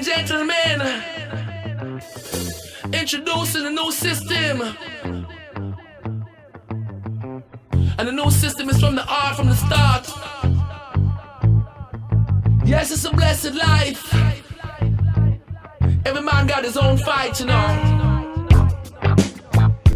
and gentlemen, introducing a new system. And the new system is from the art from the start. Yes, it's a blessed life. Every man got his own fight, you know.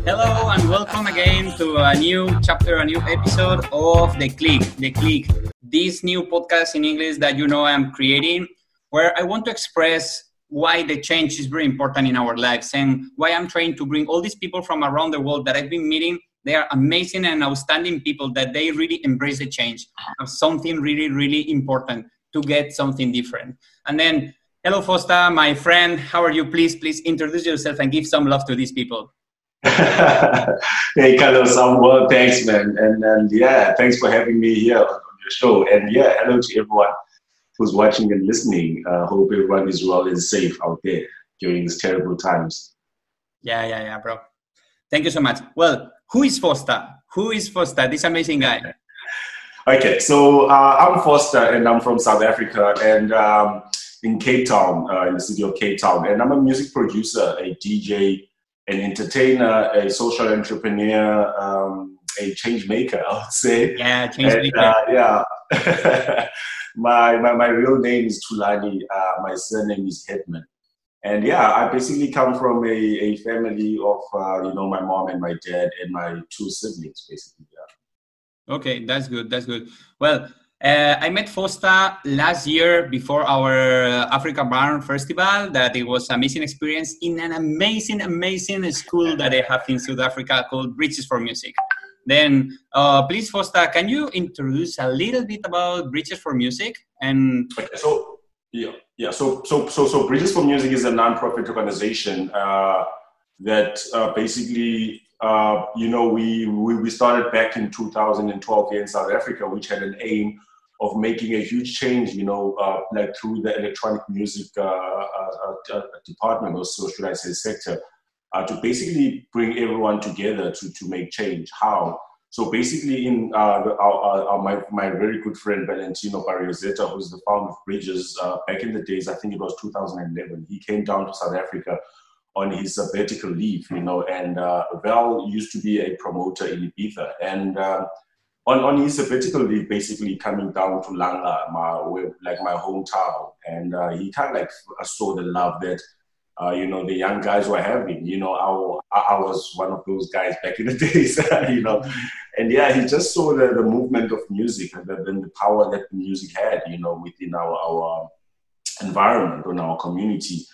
Hello and welcome again to a new chapter, a new episode of The Click. The Click, this new podcast in English that you know I'm creating, where I want to express why the change is very important in our lives and why I'm trying to bring all these people from around the world that I've been meeting. They are amazing and outstanding people that they really embrace the change of something really, really important to get something different. And then, hello, Fosta, my friend. How are you? Please, please introduce yourself and give some love to these people. hey, Carlos, I'm well, thanks, man. And, and yeah, thanks for having me here on your show. And yeah, hello to everyone who's watching and listening. Uh, hope everyone is well and safe out there during these terrible times. Yeah, yeah, yeah, bro. Thank you so much. Well, who is Foster? Who is Foster? This amazing guy. Okay, so uh, I'm Foster and I'm from South Africa and um, in Cape Town, uh, in the city of Cape Town. And I'm a music producer, a DJ, an entertainer, a social entrepreneur, um, a change maker, I would say. Yeah, change maker. Uh, yeah. my, my, my real name is Tulani. Uh, my surname is Hetman. And yeah, I basically come from a, a family of, uh, you know, my mom and my dad and my two siblings, basically. Yeah. Okay, that's good. That's good. Well, uh, I met Fosta last year before our AfrikaBurn Festival. That it was amazing experience in an amazing, amazing school that they have in South Africa called Bridges for Music. Then, uh, please, Fosta, can you introduce a little bit about Bridges for Music and? Okay, so yeah, yeah. So so so so Bridges for Music is a non-profit organization uh, that uh, basically uh, you know, we, we, we started back in 2012 here in South Africa, which had an aim of making a huge change, you know, uh, like through the electronic music uh, uh, uh department, or so should I say, sector, uh, to basically bring everyone together to, to make change. How? So basically, in our, our, my, my very good friend Valentino Barriozeta, who's the founder of Bridges, back in the days, I think it was 2011, he came down to South Africa on his sabbatical leave, you know, and uh, Val used to be a promoter in Ibiza. And uh, on, on his sabbatical leave, basically coming down to Langa, my, like my hometown, and uh, he kind of like saw the love that, uh, you know, the young guys were having. You know, I, I was one of those guys back in the days, you know. And yeah, he just saw the, the movement of music and the, the power that music had, you know, within our, our environment, in our community.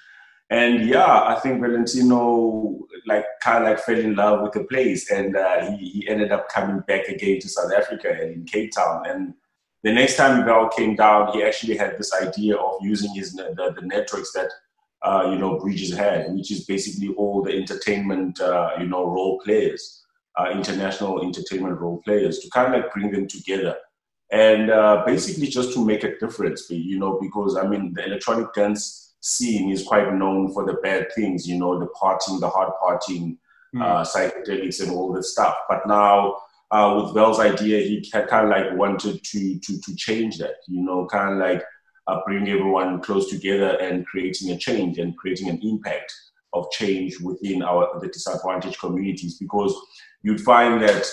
And yeah, I think Valentino like kind of like fell in love with the place, and uh, he he ended up coming back again to South Africa and in Cape Town. And the next time Val came down, he actually had this idea of using his the, the networks that uh, you know Bridges had, which is basically all the entertainment uh, you know role players, uh, international entertainment role players, to kind of like bring them together and uh, basically just to make a difference, you know, because I mean the electronic dance scene is quite known for the bad things, you know, the partying, the hard partying, mm. uh, psychedelics, and all this stuff. But now, uh, with Bell's idea, he kind of like wanted to to to change that, you know, kind of like uh, bring everyone close together and creating a change and creating an impact of change within our the disadvantaged communities. Because you'd find that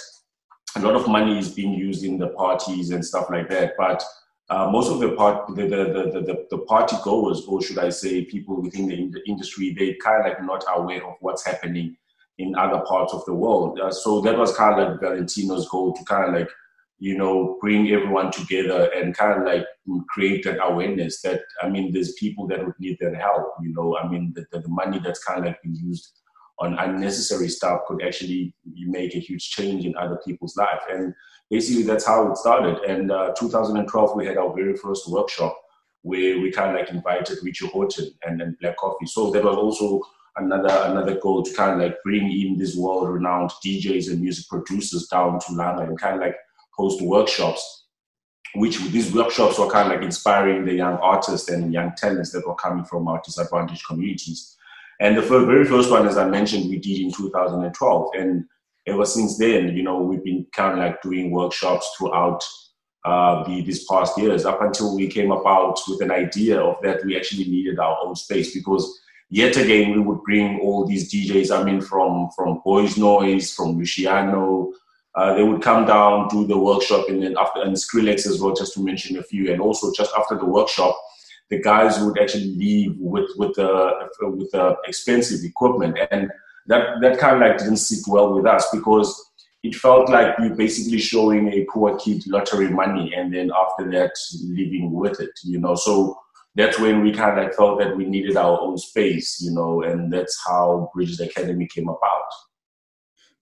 a lot of money is being used in the parties and stuff like that, but uh, most of the part the, the, the, the, the party goers or should i say people within the, industry they kind of like not aware of what's happening in other parts of the world. Uh, so that was kind of like valentino's goal to kind of like you know bring everyone together and kind of like create that awareness that i mean there's people that would need that help you know i mean the, the, the money that's kind of like been used on unnecessary stuff could actually make a huge change in other people's life and basically that's how it started. And uh, 2012, we had our very first workshop where we kind of like invited Richie Hawtin and then Black Coffee. So that was also another another goal to kind of like bring in these world-renowned DJs and music producers down to Langa and kind of like host workshops. Which these workshops were kind of like inspiring the young artists and young talents that were coming from our disadvantaged communities. And the very first one, as I mentioned, we did in 2012. And ever since then, you know, we've been kind of like doing workshops throughout uh, the, these past years up until we came about with an idea of that we actually needed our own space because yet again we would bring all these DJs I mean from from Boys Noize from Luciano uh, they would come down do the workshop and then after and Skrillex as well just to mention a few and also just after the workshop the guys would actually leave with with the with the expensive equipment and that that kind of like didn't sit well with us because it felt like you're basically showing a poor kid lottery money and then after that living with it, you know. So that's when we kind of like felt that we needed our own space, you know, and that's how Bridges Academy came about.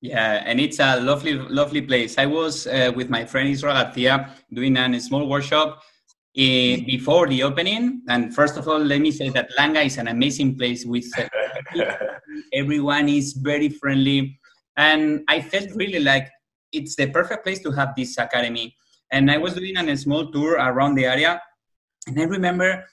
Yeah, and it's a lovely, lovely place. I was uh, with my friend Israel Garcia doing a small workshop eh, before the opening. And first of all, let me say that Langa is an amazing place with uh, everyone is very friendly and I felt really like it's the perfect place to have this academy. And I was doing a small tour around the area, and I remember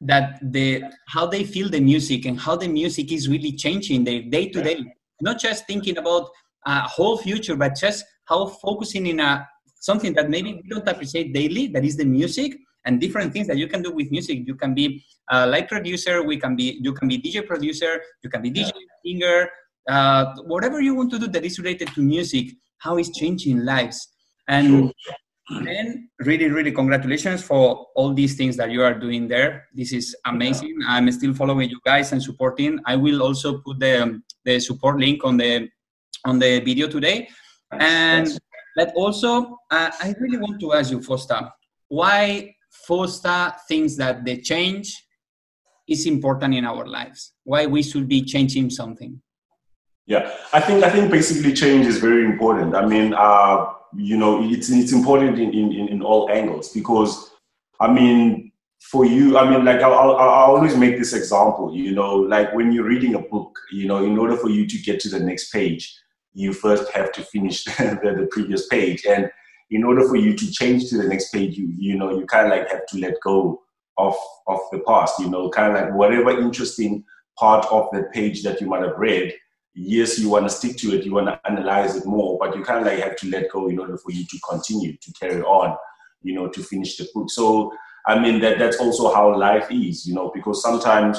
that the how they feel the music and how the music is really changing their day to day. Not just thinking about a whole future, but just how focusing in a something that maybe we don't appreciate daily. That is the music and different things that you can do with music. You can be a live producer. We can be you can be DJ producer. You can be DJ singer uh, whatever you want to do that is related to music, how it's changing lives. And then really, really congratulations for all these things that you are doing there. This is amazing. Yeah. I'm still following you guys and supporting. I will also put the, um, the support link on the on the video today. And but also, uh, I really want to ask you, Fosta, why Fosta thinks that the change is important in our lives? Why we should be changing something? Yeah, I think I think basically change is very important. I mean, uh, you know, it's it's important in, in, in all angles because, I mean, for you, I mean, like I I always make this example. You know, like when you're reading a book, you know, in order for you to get to the next page, you first have to finish the, the previous page, and in order for you to change to the next page, you you know, you kind of like have to let go of of the past. You know, kind of like whatever interesting part of the page that you might have read yes, you want to stick to it, you want to analyze it more, but you kind of like have to let go in order for you to continue to carry on, you know, to finish the book. So, I mean, that that's also how life is, you know, because sometimes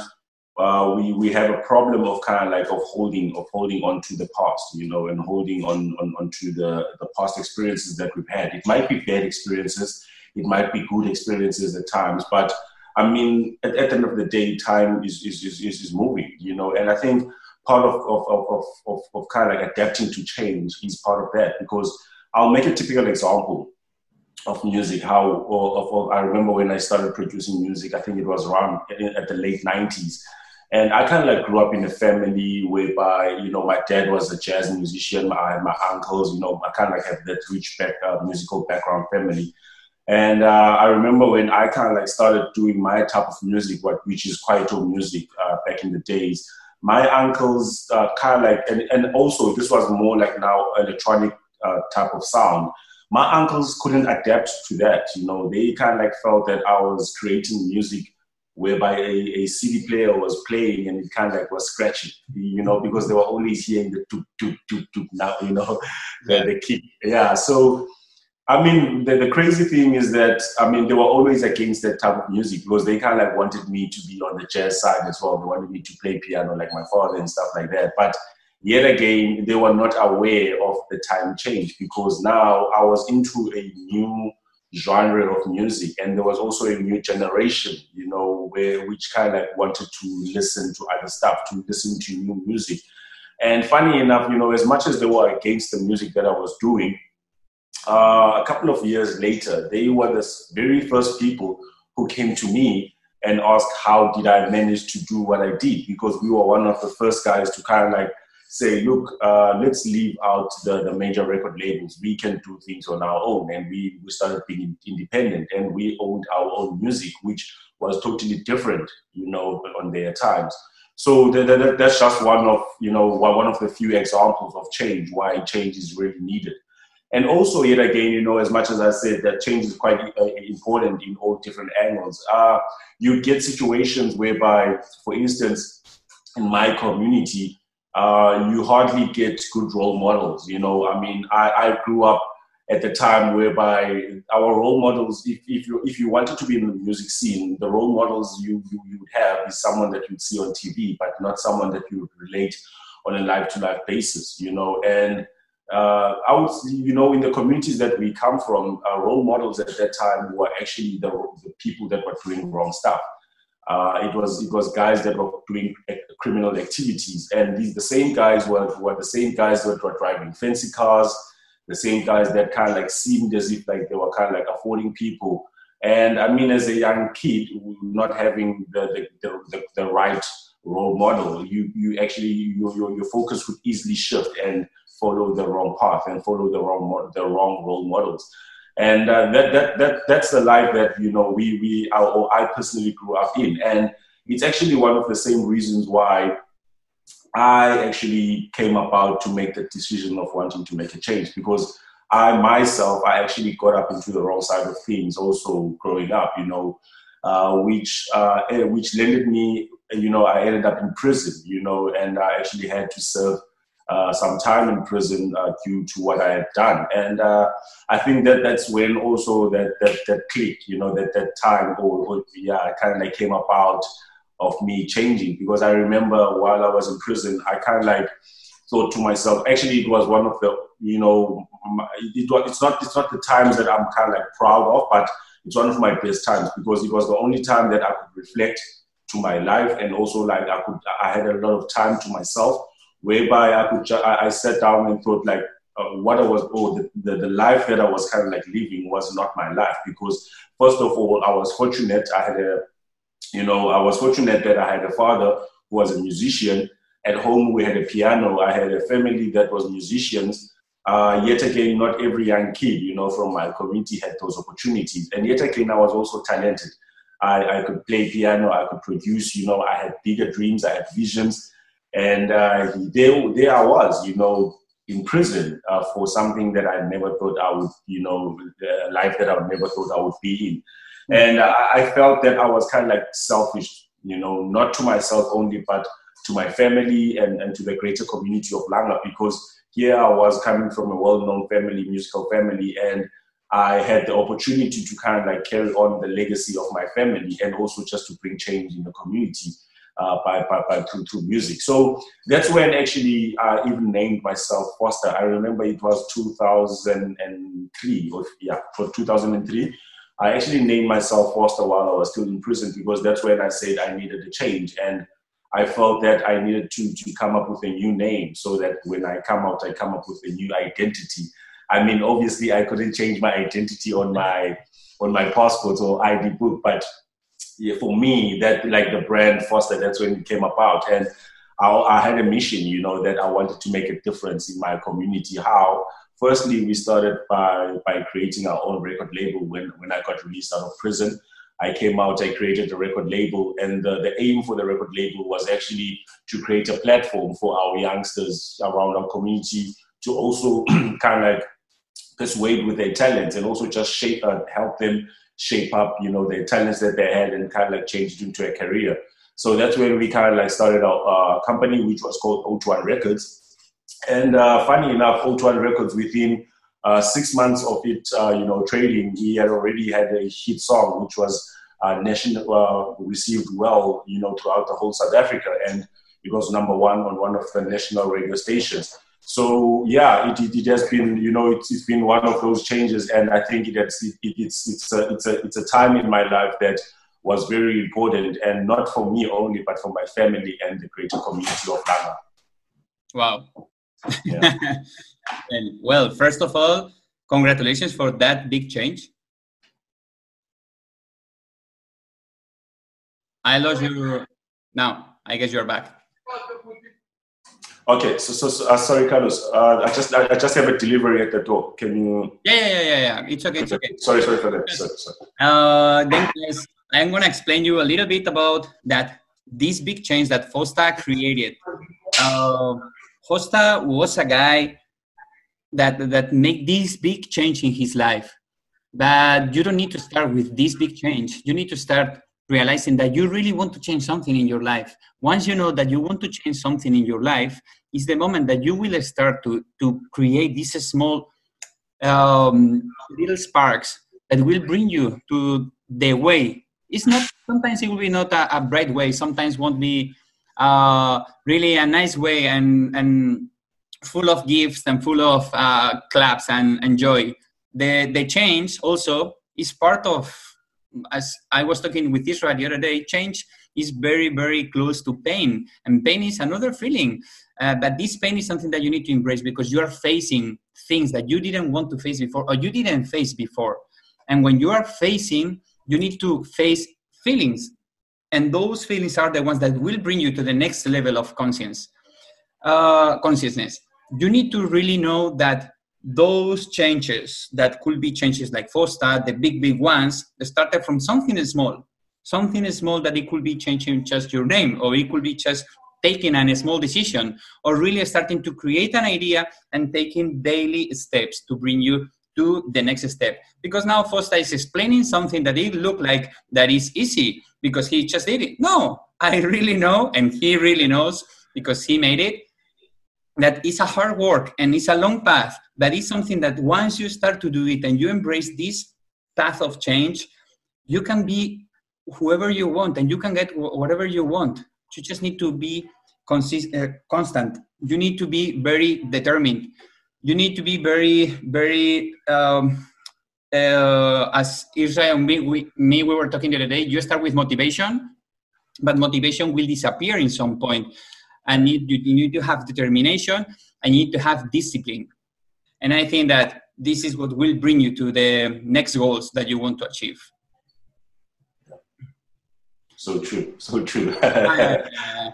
uh, we we have a problem of kind of like of holding of holding on to the past, you know, and holding on on onto the the past experiences that we've had. It might be bad experiences, it might be good experiences at times, but I mean, at, at the end of the day, time is is, is is moving, you know, and I think part of, of, of, of, of kind of like adapting to change is part of that because I'll make a typical example of music. How of, of, I remember when I started producing music, I think it was around at the late 90s. And I kind of like grew up in a family whereby, you know, my dad was a jazz musician, my, my uncles, you know, I kind of like have that rich back, uh, musical background family. And uh, I remember when I kind of like started doing my type of music, what which is kwaito music uh, back in the days my uncles uh, kind of like, and, and also this was more like now electronic uh, type of sound. My uncles couldn't adapt to that. You know, they kind of like felt that I was creating music whereby a, a CD player was playing and it kind of like was scratching, you know, because they were always hearing the tuk tuk tuk tuk now, you know, the, the kick. Yeah. So I mean, the, the crazy thing is that, I mean, they were always against that type of music because they kind of like wanted me to be on the jazz side as well. They wanted me to play piano like my father and stuff like that. But yet again, they were not aware of the time change because now I was into a new genre of music and there was also a new generation, you know, where which kind of wanted to listen to other stuff, to listen to new music. And funny enough, you know, as much as they were against the music that I was doing, uh, a couple of years later, they were the very first people who came to me and asked how did I manage to do what I did because we were one of the first guys to kind of like say, look, uh, let's leave out the, the major record labels. We can do things on our own. And we, we started being independent and we owned our own music, which was totally different, you know, on their times. So that, that, that's just one of, you know, one of the few examples of change, why change is really needed. And also, yet again, you know, as much as I said that change is quite uh, important in all different angles, uh, you get situations whereby, for instance, in my community, uh, you hardly get good role models. You know, I mean, I, I grew up at the time whereby our role models, if, if you if you wanted to be in the music scene, the role models you, you, you would have is someone that you'd see on TV, but not someone that you would relate on a life to life basis, you know. And uh, I would, you know, in the communities that we come from, uh, role models at that time were actually the, the people that were doing wrong stuff. Uh, it was it was guys that were doing criminal activities, and these the same guys were, were the same guys that were driving fancy cars, the same guys that kind of like seemed as if like they were kind of like affording people. And I mean, as a young kid, not having the the, the, the right role model, you you actually your, your your focus would easily shift and follow the wrong path and follow the wrong the wrong role models and uh, that, that that that's the life that you know we we or I personally grew up in, and it's actually one of the same reasons why I actually came about to make the decision of wanting to make a change. Because I myself I actually got up into the wrong side of things also growing up, you know, uh, which uh, eh, which landed me, you know, I ended up in prison, you know, and I actually had to serve uh, some time in prison uh, due to what I had done. And uh, I think that that's when also that that, that click, you know, that that time, or, or yeah, kind of like came about of me changing. Because I remember while I was in prison, I kind of like thought to myself, actually, it was one of the, you know, it was, it's not it's not the times that I'm kind of like proud of, but it's one of my best times. Because it was the only time that I could reflect to my life and also like I could I had a lot of time to myself whereby I could I, I sat down and thought like uh, what I was oh the, the, the life that I was kind of like living was not my life because first of all I was fortunate. I had a you know I was fortunate that I had a father who was a musician. At home we had a piano. I had a family that was musicians. Uh, yet again not every young kid you know from my community had those opportunities. And yet again I was also talented. I, I could play piano. I could produce you know I had bigger dreams. I had visions and uh, there, there I was, you know, in prison uh, for something that I never thought I would, you know, a life that I never thought I would be in. And uh, I felt that I was kind of like selfish, you know, not to myself only, but to my family and, and to the greater community of Langa because here I was coming from a well-known family, musical family, and I had the opportunity to kind of like carry on the legacy of my family and also just to bring change in the community uh, by, by, by through, through music. So that's when actually I even named myself Foster. I remember it was 2003, or yeah, for 2003. I actually named myself Foster while I was still in prison because that's when I said I needed a change. And I felt that I needed to, to come up with a new name so that when I come out, I come up with a new identity. I mean, obviously, I couldn't change my identity on my on my passport or ID book, but for me, that like the brand Foster, that's when it came about. And I, I, had a mission, you know, that I wanted to make a difference in my community. How? Firstly, we started by, by creating our own record label when, when I got released out of prison. I came out, I created a record label, and the, the aim for the record label was actually to create a platform for our youngsters around our community to also kind of like persuade with their talents and also just shape and help them shape up, you know, the talents that they had and kind of like change it into a career. So that's when we kind of like started our uh, company, which was called O21 Records. And uh, funny enough, O21 Records within uh, six months of it, uh, you know, trading, we had already had a hit song, which was uh, national, uh, received well, you know, throughout the whole South Africa, and it was number one on one of the national radio stations so yeah, it, it, it, has been you know it's, it's been one of those changes, and I think it, it's it, it's it's a, it's a it's a time in my life that was very important, and not for me only, but for my family and the greater community of Langa. Wow. Yeah. and, well, first of all, congratulations for that big change. I lost you. Now, I guess you're back. Okay, so so, so uh, sorry, Carlos. Uh, I just I, I, just have a delivery at the door. Can you? Yeah, yeah, yeah, yeah. yeah. It's okay. It's okay. Sorry, sorry for that. Sorry, sorry. Uh, then guys, I'm gonna explain you a little bit about that this big change that Fosta created. Uh, Fosta was a guy that that make this big change in his life, but you don't need to start with this big change. You need to start realizing that you really want to change something in your life. Once you know that you want to change something in your life, is the moment that you will start to, to create these small um, little sparks that will bring you to the way. It's not sometimes it will be not a, a bright way. Sometimes won't be uh, really a nice way and and full of gifts and full of uh, claps and, and joy. The the change also is part of as I was talking with Israel the other day. Change is very very close to pain, and pain is another feeling. Uh, but this pain is something that you need to embrace because you are facing things that you didn't want to face before or you didn't face before. And when you are facing, you need to face feelings. And those feelings are the ones that will bring you to the next level of conscience, uh, consciousness. You need to really know that those changes that could be changes like FOSTA, the big, big ones, started from something small. Something small that it could be changing just your name, or it could be just taking a small decision, or really starting to create an idea and taking daily steps to bring you to the next step. Because now FOSTA is explaining something that it looked like that is easy because he just did it. No, I really know, and he really knows because he made it, that it's a hard work and it's a long path, but it's something that once you start to do it and you embrace this path of change, you can be whoever you want and you can get whatever you want. You just need to be consist- uh, constant. You need to be very determined you need to be very, very, um, uh, as Israel and me we, me, we were talking the other day, you start with motivation, but motivation will disappear in some point. And you, you need to have determination and you need to have discipline. And I think that this is what will bring you to the next goals that you want to achieve. So true, so true. yeah,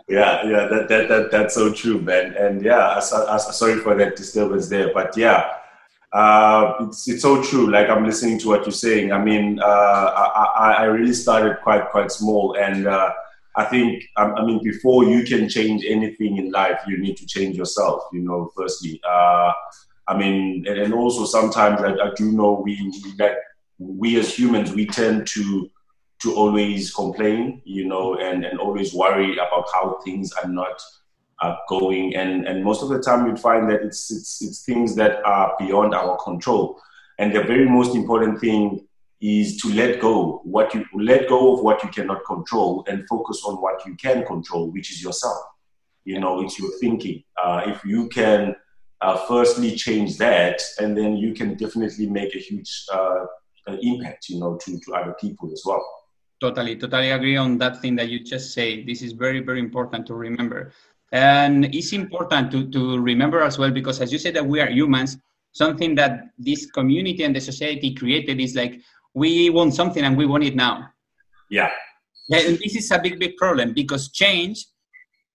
yeah, that, that that that's so true, man. And yeah, I, I, sorry for that disturbance there, but yeah, uh, it's it's so true. Like I'm listening to what you're saying. I mean, uh, I, I really started quite quite small, and uh, I think I mean before you can change anything in life, you need to change yourself. You know, firstly. I mean, and, and also sometimes I, I do know we, that we as humans we tend to to always complain, you know, and, and always worry about how things are not uh, going. And, and most of the time you'd find that it's, it's, it's things that are beyond our control. And the very most important thing is to let go what you let go of what you cannot control and focus on what you can control, which is yourself. You know, it's your thinking. Uh, if you can uh, firstly change that, and then you can definitely make a huge uh, impact, you know, to, to other people as well. Totally, totally agree on that thing that you just say. This is very, very important to remember. And it's important to, to remember as well because, as you said, that we are humans. Something that this community and the society created is like we want something and we want it now. Yeah. Yeah, and this is a big, big problem because change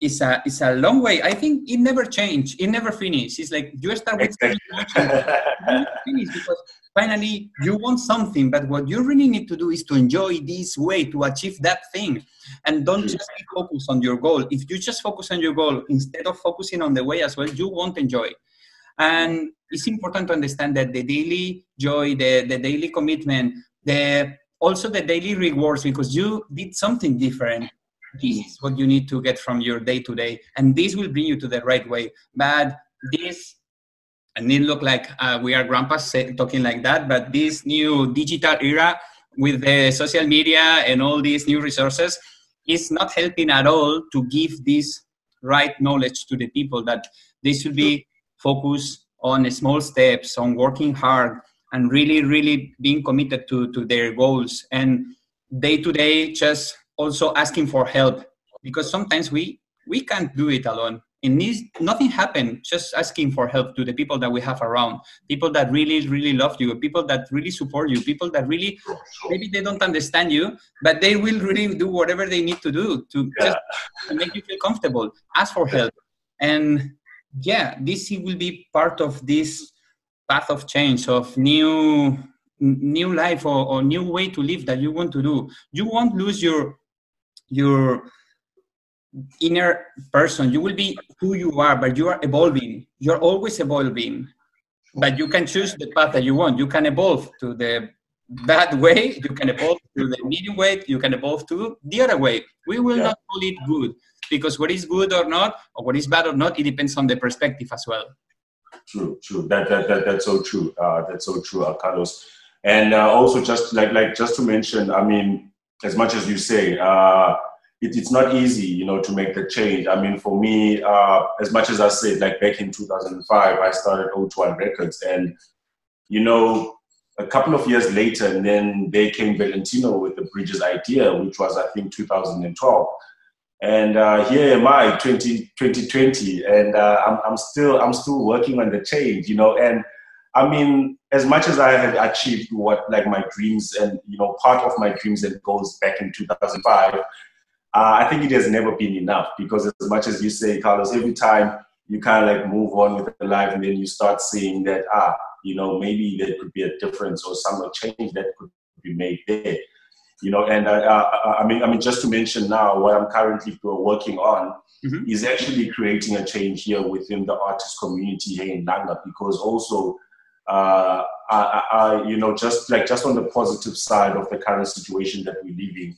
is a it's a long way. I think it never change. It never finish. It's like you start with finish because finally you want something, but what you really need to do is to enjoy this way to achieve that thing, and don't mm. just focus on your goal. If you just focus on your goal instead of focusing on the way as well, you won't enjoy. And it's important to understand that the daily joy, the the daily commitment, the also the daily rewards because you did something different this is what you need to get from your day to day and this will bring you to the right way. But this and it look like uh, we are grandpas talking like that but this new digital era with the social media and all these new resources is not helping at all to give this right knowledge to the people that they should be focused on small steps on working hard and really really being committed to to their goals. And day to day just also asking for help because sometimes we we can't do it alone. It needs nothing happened just asking for help to the people that we have around. People that really really love you people that really support you people that really maybe they don't understand you but they will really do whatever they need to do to yeah. just to make you feel comfortable. Ask for help. And yeah this will be part of this path of change of new new life or, or new way to live that you want to do. You won't lose your your inner person you will be who you are but you are evolving you're always evolving but you can choose the path that you want you can evolve to the bad way you can evolve to the medium way you can evolve to the other way we will yeah. not call it good because what is good or not or what is bad or not it depends on the perspective as well true, true. That, that, that that's so true. Uh, that's so true, uh, Carlos. And uh, also, just like like just to mention, I mean, as much as you say, uh, it, it's not easy, you know, to make the change. I mean, for me, uh, as much as I said, like back in 2005, I started O2 Records, and you know, a couple of years later, and then they came Valentino with the Bridges idea, which was I think 2012. And uh, here am I, 20, 2020, and uh, I'm, I'm still I'm still working on the change, you know. And I mean, as much as I had achieved what like my dreams and you know part of my dreams and goals back in 2005, uh, I think it has never been enough because as much as you say, Carlos, every time you kind of like move on with the life and then you start seeing that ah you know, maybe there could be a difference or some change that could be made there. You know, and uh, uh, I mean, I mean, just to mention now, what I'm currently working on mm-hmm. is actually creating a change here within the artist community here in Langa, because also, uh, I, I, you know, just like just on the positive side of the current situation that we're living,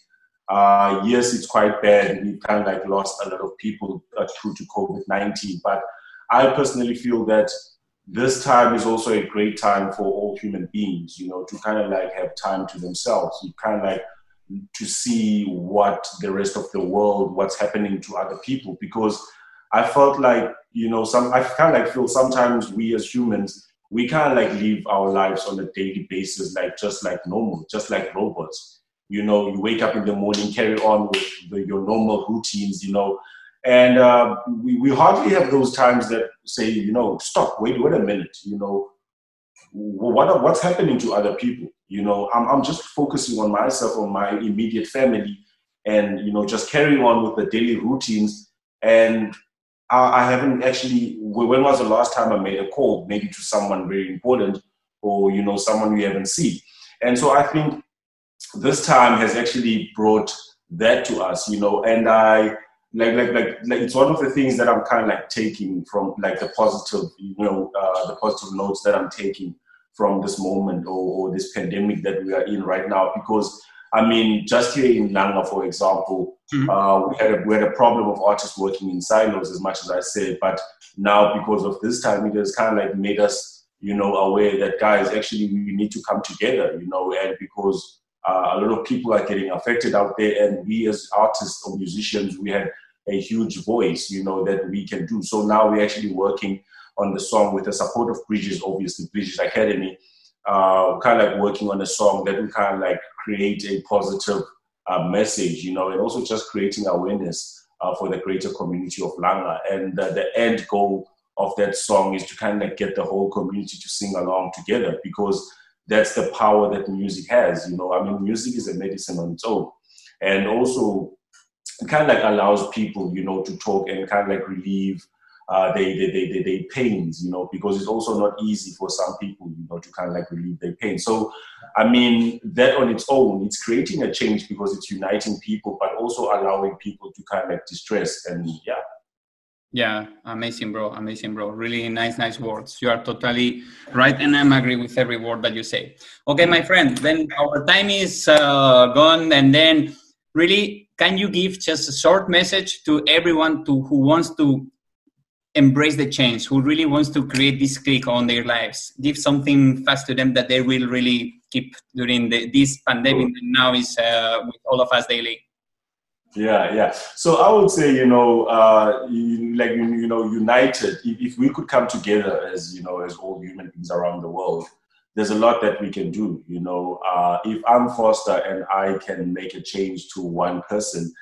uh, yes, it's quite bad. We've kind of like lost a lot of people uh, through to COVID 19. But I personally feel that this time is also a great time for all human beings, you know, to kind of like have time to themselves. You kind of like to see what the rest of the world, what's happening to other people. Because I felt like, you know, some I kind of like feel sometimes we as humans, we can't like live our lives on a daily basis, like just like normal, just like robots. You know, you wake up in the morning, carry on with the, your normal routines, you know, and uh, we, we hardly have those times that say, you know, stop, wait, wait a minute, you know, what what's happening to other people? You know, I'm, I'm just focusing on myself, on my immediate family, and, you know, just carrying on with the daily routines. And I, haven't actually, when was the last time I made a call, maybe to someone very important or, you know, someone we haven't seen? And so I think this time has actually brought that to us, you know, and I, like like like like it's one of the things that I'm kind of like taking from like the positive, you know, uh, the positive notes that I'm taking from this moment or, or this pandemic that we are in right now. Because I mean, just here in Langa, for example, mm-hmm. uh, we had a we had a problem of artists working in silos, as much as I say. But now, because of this time, it has kind of like made us, you know, aware that guys actually we need to come together, you know, and because uh, a lot of people are getting affected out there, and we as artists or musicians, we had a huge voice, you know, that we can do. So now we're actually working on the song with the support of Bridges, obviously, Bridges Academy, uh, kind of like working on a song that we kind of like create a positive uh, message, you know, and also just creating awareness uh, for the greater community of Langa. And uh, the end goal of that song is to kind of get the whole community to sing along together because that's the power that music has. You know, I mean, music is a medicine on its own. And also, it kind of like allows people, you know, to talk and kind of like relieve uh, they, they, they, they pains, you know, because it's also not easy for some people, you know, to kind of like relieve their pain. So, I mean, that on its own, it's creating a change because it's uniting people, but also allowing people to kind of distress and yeah. Yeah, amazing, bro. Amazing, bro. Really nice, nice words. You are totally right, and I'm agree with every word that you say. Okay, my friend. Then our time is uh, gone, and then really, can you give just a short message to everyone to who wants to embrace the change, who really wants to create this click on their lives? Give something fast to them that they will really keep during the, this pandemic that now is uh, with all of us daily. Yeah, yeah. So I would say, you know, uh, like you know, united. If, if, we could come together as you know, as all human beings around the world, there's a lot that we can do. You know, uh, if I'm Foster and I can make a change to one person,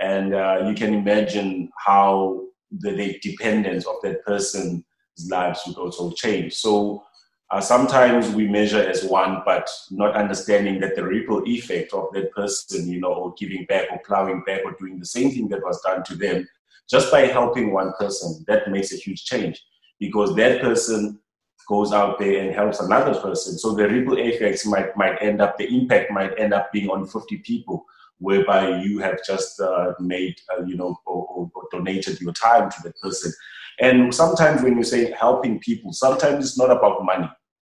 and uh, you can imagine how the, the dependence of that person's lives would also change. So uh, sometimes we measure as one, but not understanding that the ripple effect of that person, you know, or giving back or plowing back or doing the same thing that was done to them, just by helping one person, that makes a huge change because that person goes out there and helps another person. So the ripple effects might might end up, the impact might end up being on 50 people, whereby you have just uh, made, uh, you know, or, or, or donated your time to that person. And sometimes when you say helping people, sometimes it's not about money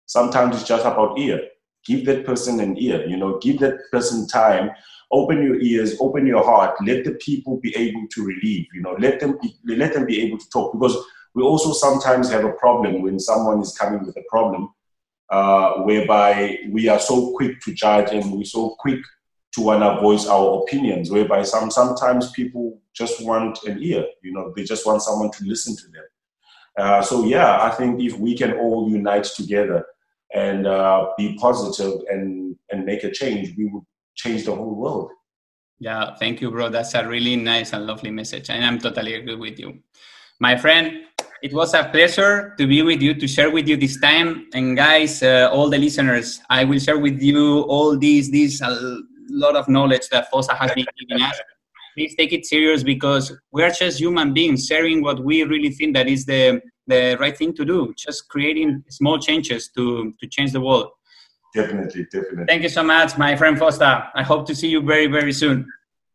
Sometimes it's just about ear. Give that person an ear, you know, give that person time. Open your ears, open your heart. Let the people be able to relieve, you know, let them be, let them be able to talk because we also sometimes have a problem when someone is coming with a problem, uh, whereby we are so quick to judge and we're so quick to want to voice our opinions, whereby some sometimes people just want an ear, you know, they just want someone to listen to them. Uh, so yeah, I think if we can all unite together and uh, be positive and and make a change, we will change the whole world. Yeah, thank you, bro. That's a really nice and lovely message, and I'm totally agree with you, my friend. It was a pleasure to be with you to share with you this time, and guys, uh, all the listeners, I will share with you all these these a lot of knowledge that FOSA has been giving us please take it serious because we are just human beings sharing what we really think that is the the right thing to do just creating small changes to to change the world. Definitely definitely. Thank you so much my friend foster. I hope to see you very very soon.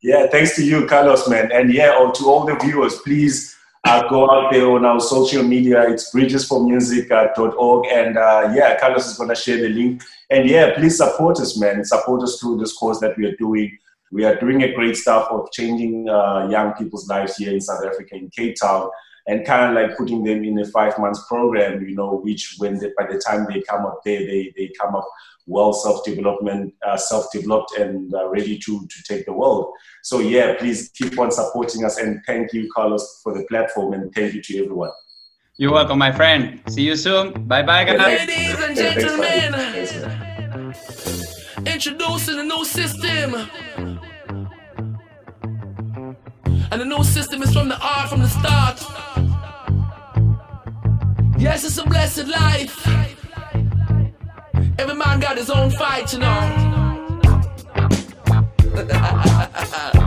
Yeah thanks to you carlos man. And yeah or to all the viewers please uh, go out there on our social media. It's bridgesformusic.org and uh, yeah carlos is going to share the link. And yeah please support us man. Support us through this course that we are doing we are doing a great stuff of changing uh, young people's lives here in South Africa, in Cape Town, and kind of like putting them in a five months program, you know, which when they, by the time they come up there, they, they come up well self-development, uh, self-developed and uh, ready to, to take the world. So yeah, please keep on supporting us and thank you, Carlos, for the platform and thank you to everyone. You're welcome, my friend. See you soon. Bye bye, guys. Ladies and gentlemen, introducing a new system. And the new system is from the art from the start. Yes, it's a blessed life. Every man got his own fight, you know.